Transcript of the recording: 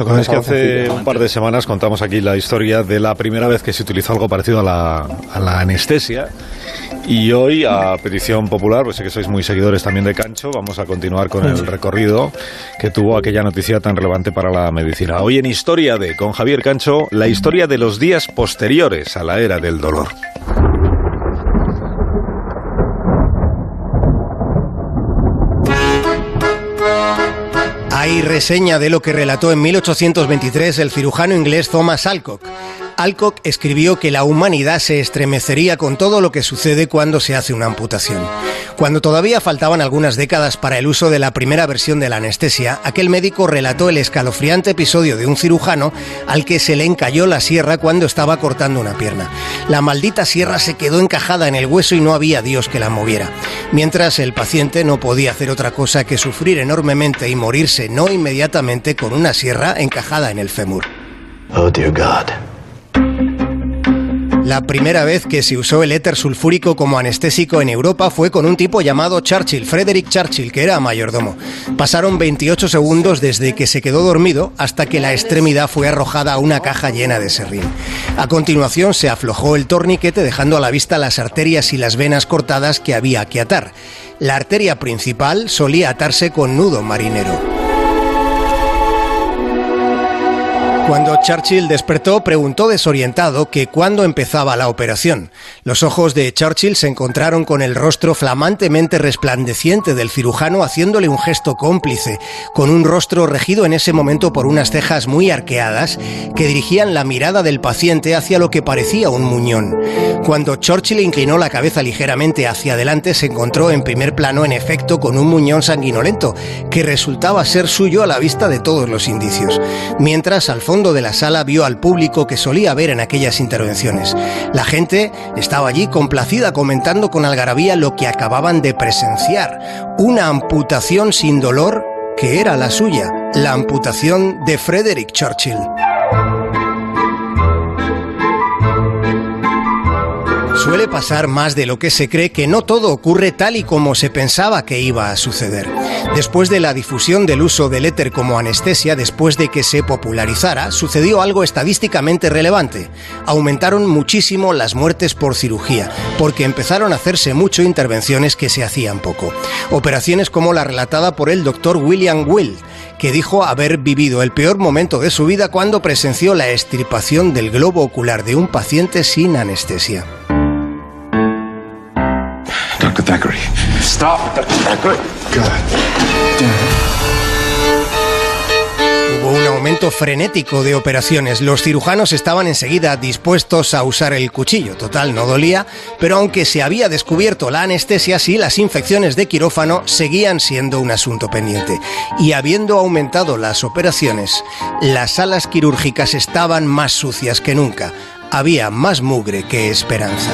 Lo que que hace un par de semanas contamos aquí la historia de la primera vez que se utilizó algo parecido a la, a la anestesia. Y hoy, a petición popular, pues sé que sois muy seguidores también de Cancho, vamos a continuar con el recorrido que tuvo aquella noticia tan relevante para la medicina. Hoy en Historia de, con Javier Cancho, la historia de los días posteriores a la era del dolor. Hay reseña de lo que relató en 1823 el cirujano inglés Thomas Alcock. Alcock escribió que la humanidad se estremecería con todo lo que sucede cuando se hace una amputación. Cuando todavía faltaban algunas décadas para el uso de la primera versión de la anestesia, aquel médico relató el escalofriante episodio de un cirujano al que se le encalló la sierra cuando estaba cortando una pierna. La maldita sierra se quedó encajada en el hueso y no había Dios que la moviera. Mientras el paciente no podía hacer otra cosa que sufrir enormemente y morirse no inmediatamente con una sierra encajada en el fémur. Oh dear God. La primera vez que se usó el éter sulfúrico como anestésico en Europa fue con un tipo llamado Churchill, Frederick Churchill, que era mayordomo. Pasaron 28 segundos desde que se quedó dormido hasta que la extremidad fue arrojada a una caja llena de serrín. A continuación se aflojó el torniquete dejando a la vista las arterias y las venas cortadas que había que atar. La arteria principal solía atarse con nudo marinero. Cuando Churchill despertó, preguntó desorientado que cuándo empezaba la operación. Los ojos de Churchill se encontraron con el rostro flamantemente resplandeciente del cirujano haciéndole un gesto cómplice, con un rostro regido en ese momento por unas cejas muy arqueadas que dirigían la mirada del paciente hacia lo que parecía un muñón. Cuando Churchill inclinó la cabeza ligeramente hacia adelante, se encontró en primer plano en efecto con un muñón sanguinolento, que resultaba ser suyo a la vista de todos los indicios. Mientras, al de la sala vio al público que solía ver en aquellas intervenciones. La gente estaba allí complacida comentando con algarabía lo que acababan de presenciar, una amputación sin dolor que era la suya, la amputación de Frederick Churchill. Suele pasar más de lo que se cree que no todo ocurre tal y como se pensaba que iba a suceder. Después de la difusión del uso del éter como anestesia, después de que se popularizara, sucedió algo estadísticamente relevante. Aumentaron muchísimo las muertes por cirugía, porque empezaron a hacerse mucho intervenciones que se hacían poco. Operaciones como la relatada por el doctor William Will, que dijo haber vivido el peor momento de su vida cuando presenció la extirpación del globo ocular de un paciente sin anestesia. Dr. Thackeray. Stop, Dr. Thackeray. Hubo un aumento frenético de operaciones. Los cirujanos estaban enseguida dispuestos a usar el cuchillo. Total, no dolía, pero aunque se había descubierto la anestesia, sí, las infecciones de quirófano seguían siendo un asunto pendiente. Y habiendo aumentado las operaciones, las salas quirúrgicas estaban más sucias que nunca. Había más mugre que esperanza.